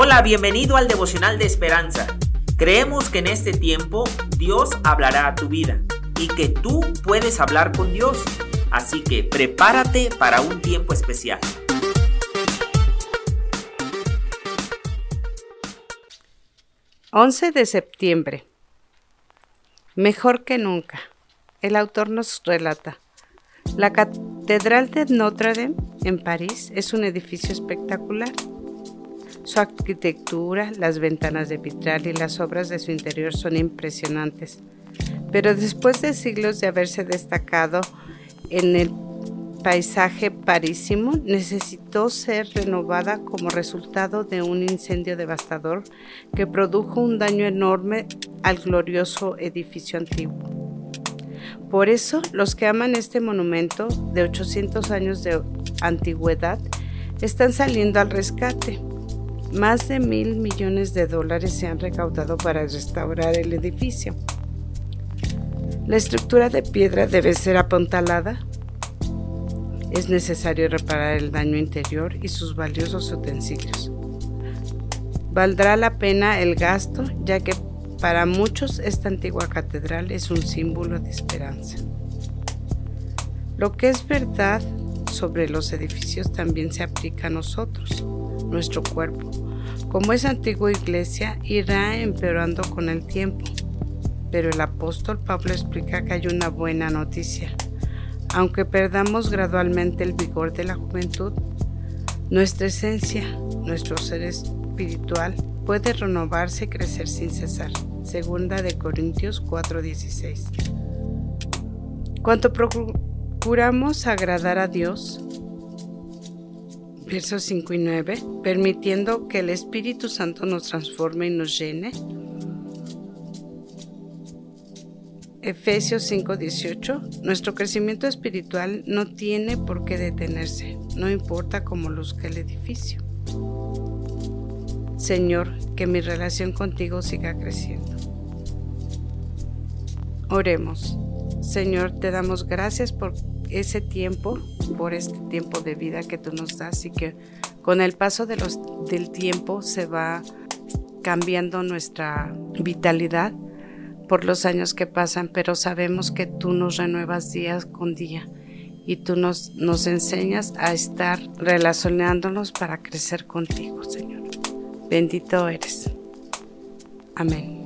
Hola, bienvenido al devocional de esperanza. Creemos que en este tiempo Dios hablará a tu vida y que tú puedes hablar con Dios. Así que prepárate para un tiempo especial. ...11 de septiembre... ...mejor que nunca... ...el autor nos relata... ...la Catedral de Notre Dame en París es un edificio espectacular su arquitectura, las ventanas de vitral y las obras de su interior son impresionantes. Pero después de siglos de haberse destacado en el paisaje parísimo, necesitó ser renovada como resultado de un incendio devastador que produjo un daño enorme al glorioso edificio antiguo. Por eso, los que aman este monumento de 800 años de antigüedad están saliendo al rescate más de mil millones de dólares se han recaudado para restaurar el edificio. La estructura de piedra debe ser apuntalada. Es necesario reparar el daño interior y sus valiosos utensilios. Valdrá la pena el gasto, ya que para muchos esta antigua catedral es un símbolo de esperanza. Lo que es verdad sobre los edificios también se aplica a nosotros nuestro cuerpo. Como es antigua iglesia, irá empeorando con el tiempo. Pero el apóstol Pablo explica que hay una buena noticia. Aunque perdamos gradualmente el vigor de la juventud, nuestra esencia, nuestro ser espiritual, puede renovarse y crecer sin cesar. Segunda de Corintios 4:16. Cuanto procuramos agradar a Dios, versos 5 y 9, permitiendo que el Espíritu Santo nos transforme y nos llene. Efesios 5:18, nuestro crecimiento espiritual no tiene por qué detenerse, no importa cómo luzca el edificio. Señor, que mi relación contigo siga creciendo. Oremos. Señor, te damos gracias por ese tiempo, por este tiempo de vida que tú nos das y que con el paso de los, del tiempo se va cambiando nuestra vitalidad por los años que pasan, pero sabemos que tú nos renuevas día con día y tú nos, nos enseñas a estar relacionándonos para crecer contigo, Señor. Bendito eres. Amén.